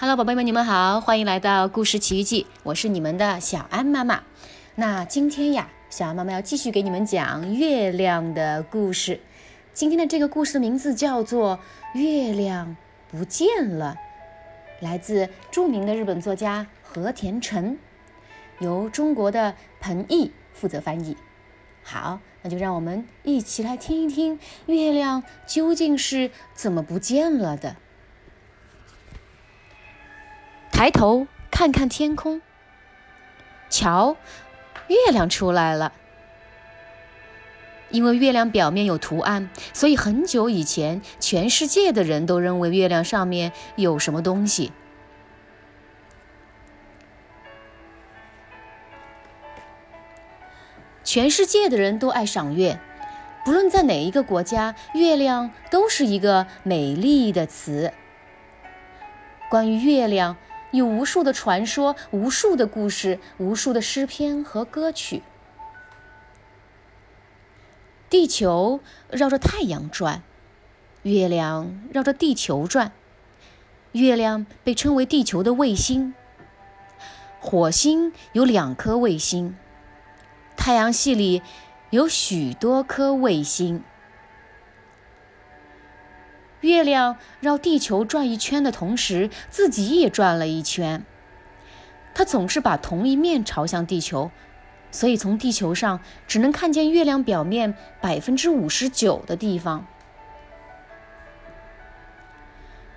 Hello，宝贝们，你们好，欢迎来到故事奇遇记，我是你们的小安妈妈。那今天呀，小安妈妈要继续给你们讲月亮的故事。今天的这个故事的名字叫做《月亮不见了》，来自著名的日本作家和田成，由中国的彭毅负责翻译。好，那就让我们一起来听一听月亮究竟是怎么不见了的。抬头看看天空，瞧，月亮出来了。因为月亮表面有图案，所以很久以前，全世界的人都认为月亮上面有什么东西。全世界的人都爱赏月，不论在哪一个国家，月亮都是一个美丽的词。关于月亮。有无数的传说，无数的故事，无数的诗篇和歌曲。地球绕着太阳转，月亮绕着地球转。月亮被称为地球的卫星。火星有两颗卫星，太阳系里有许多颗卫星。月亮绕地球转一圈的同时，自己也转了一圈。它总是把同一面朝向地球，所以从地球上只能看见月亮表面百分之五十九的地方。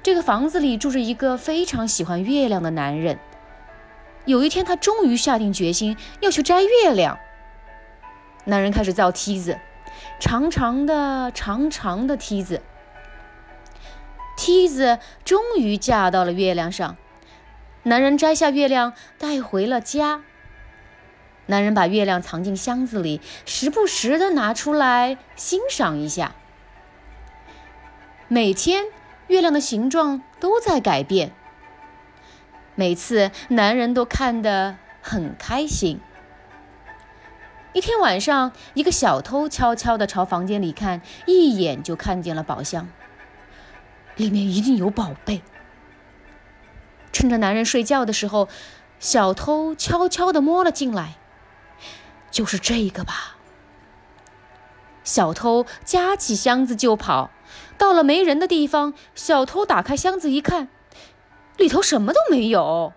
这个房子里住着一个非常喜欢月亮的男人。有一天，他终于下定决心要去摘月亮。男人开始造梯子，长长的、长长的梯子。梯子终于架到了月亮上，男人摘下月亮带回了家。男人把月亮藏进箱子里，时不时的拿出来欣赏一下。每天，月亮的形状都在改变。每次，男人都看得很开心。一天晚上，一个小偷悄悄地朝房间里看，一眼就看见了宝箱。里面一定有宝贝。趁着男人睡觉的时候，小偷悄悄地摸了进来。就是这个吧。小偷夹起箱子就跑。到了没人的地方，小偷打开箱子一看，里头什么都没有。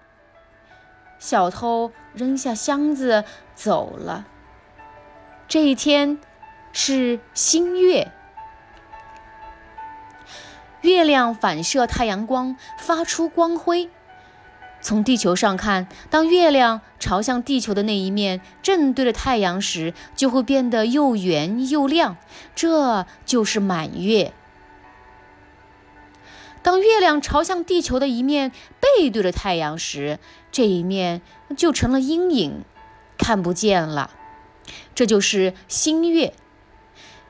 小偷扔下箱子走了。这一天是新月。月亮反射太阳光，发出光辉。从地球上看，当月亮朝向地球的那一面正对着太阳时，就会变得又圆又亮，这就是满月。当月亮朝向地球的一面背对着太阳时，这一面就成了阴影，看不见了。这就是新月。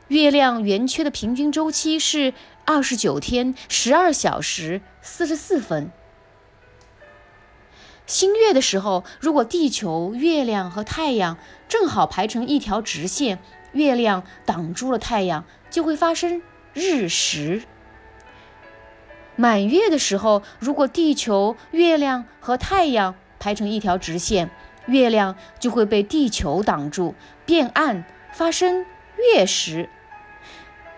月亮圆缺的平均周期是。二十九天十二小时四十四分。新月的时候，如果地球、月亮和太阳正好排成一条直线，月亮挡住了太阳，就会发生日食。满月的时候，如果地球、月亮和太阳排成一条直线，月亮就会被地球挡住，变暗，发生月食。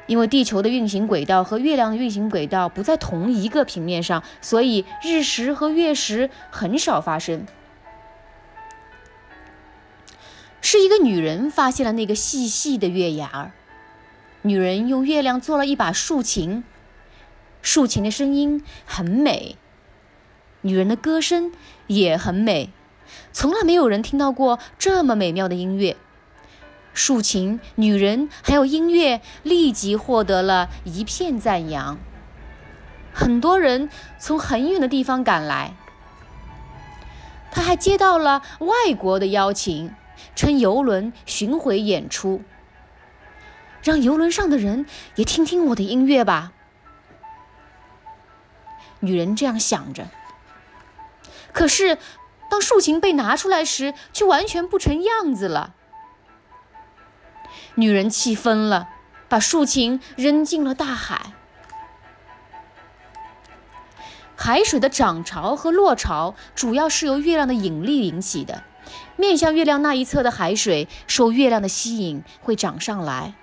因为地球的运行轨道和月亮的运行轨道不在同一个平面上，所以日食和月食很少发生。是一个女人发现了那个细细的月牙儿。女人用月亮做了一把竖琴，竖琴的声音很美，女人的歌声也很美，从来没有人听到过这么美妙的音乐。竖琴、女人还有音乐立即获得了一片赞扬。很多人从很远的地方赶来。他还接到了外国的邀请，乘游轮巡回演出。让游轮上的人也听听我的音乐吧。女人这样想着。可是，当竖琴被拿出来时，却完全不成样子了。女人气疯了，把竖琴扔进了大海。海水的涨潮和落潮主要是由月亮的引力引起的。面向月亮那一侧的海水受月亮的吸引会涨上来，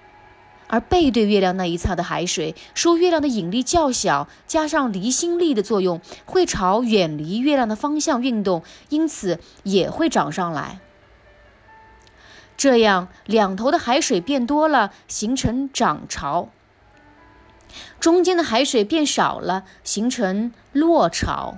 而背对月亮那一侧的海水受月亮的引力较小，加上离心力的作用，会朝远离月亮的方向运动，因此也会涨上来。这样，两头的海水变多了，形成涨潮；中间的海水变少了，形成落潮。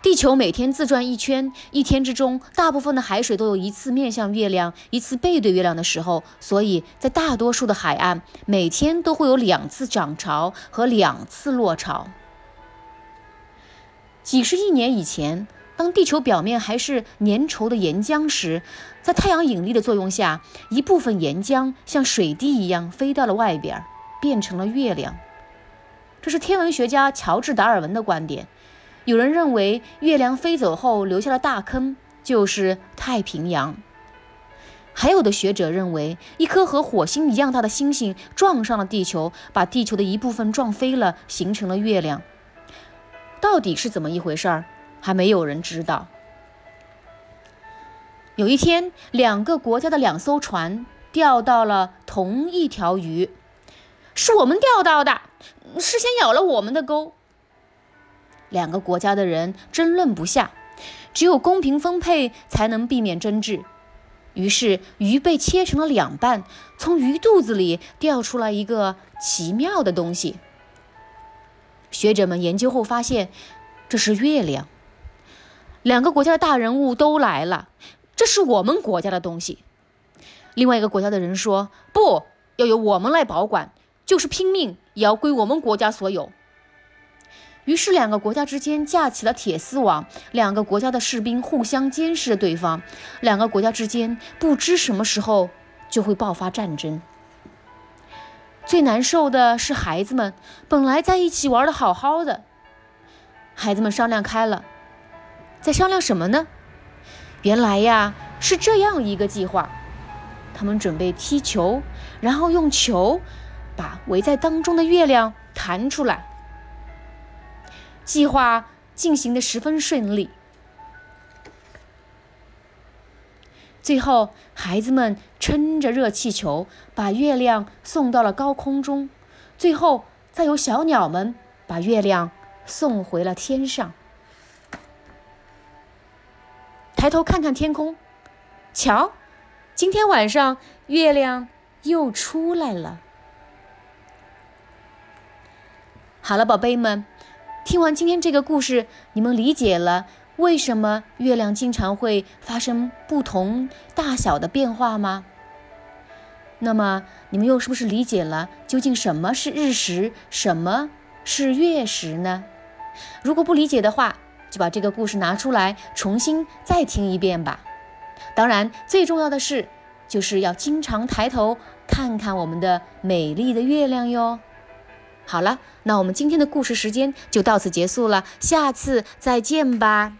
地球每天自转一圈，一天之中，大部分的海水都有一次面向月亮，一次背对月亮的时候，所以在大多数的海岸，每天都会有两次涨潮和两次落潮。几十亿年以前。当地球表面还是粘稠的岩浆时，在太阳引力的作用下，一部分岩浆像水滴一样飞到了外边，变成了月亮。这是天文学家乔治·达尔文的观点。有人认为，月亮飞走后留下了大坑，就是太平洋。还有的学者认为，一颗和火星一样大的星星撞上了地球，把地球的一部分撞飞了，形成了月亮。到底是怎么一回事儿？还没有人知道。有一天，两个国家的两艘船钓到了同一条鱼，是我们钓到的，事先咬了我们的钩。两个国家的人争论不下，只有公平分配才能避免争执。于是，鱼被切成了两半，从鱼肚子里掉出来一个奇妙的东西。学者们研究后发现，这是月亮。两个国家的大人物都来了，这是我们国家的东西。另外一个国家的人说：“不要由我们来保管，就是拼命也要归我们国家所有。”于是两个国家之间架起了铁丝网，两个国家的士兵互相监视着对方。两个国家之间不知什么时候就会爆发战争。最难受的是孩子们，本来在一起玩的好好的，孩子们商量开了。在商量什么呢？原来呀是这样一个计划，他们准备踢球，然后用球把围在当中的月亮弹出来。计划进行的十分顺利。最后，孩子们撑着热气球把月亮送到了高空中，最后再由小鸟们把月亮送回了天上。抬头看看天空，瞧，今天晚上月亮又出来了。好了，宝贝们，听完今天这个故事，你们理解了为什么月亮经常会发生不同大小的变化吗？那么，你们又是不是理解了究竟什么是日食，什么是月食呢？如果不理解的话，就把这个故事拿出来，重新再听一遍吧。当然，最重要的是，就是要经常抬头看看我们的美丽的月亮哟。好了，那我们今天的故事时间就到此结束了，下次再见吧。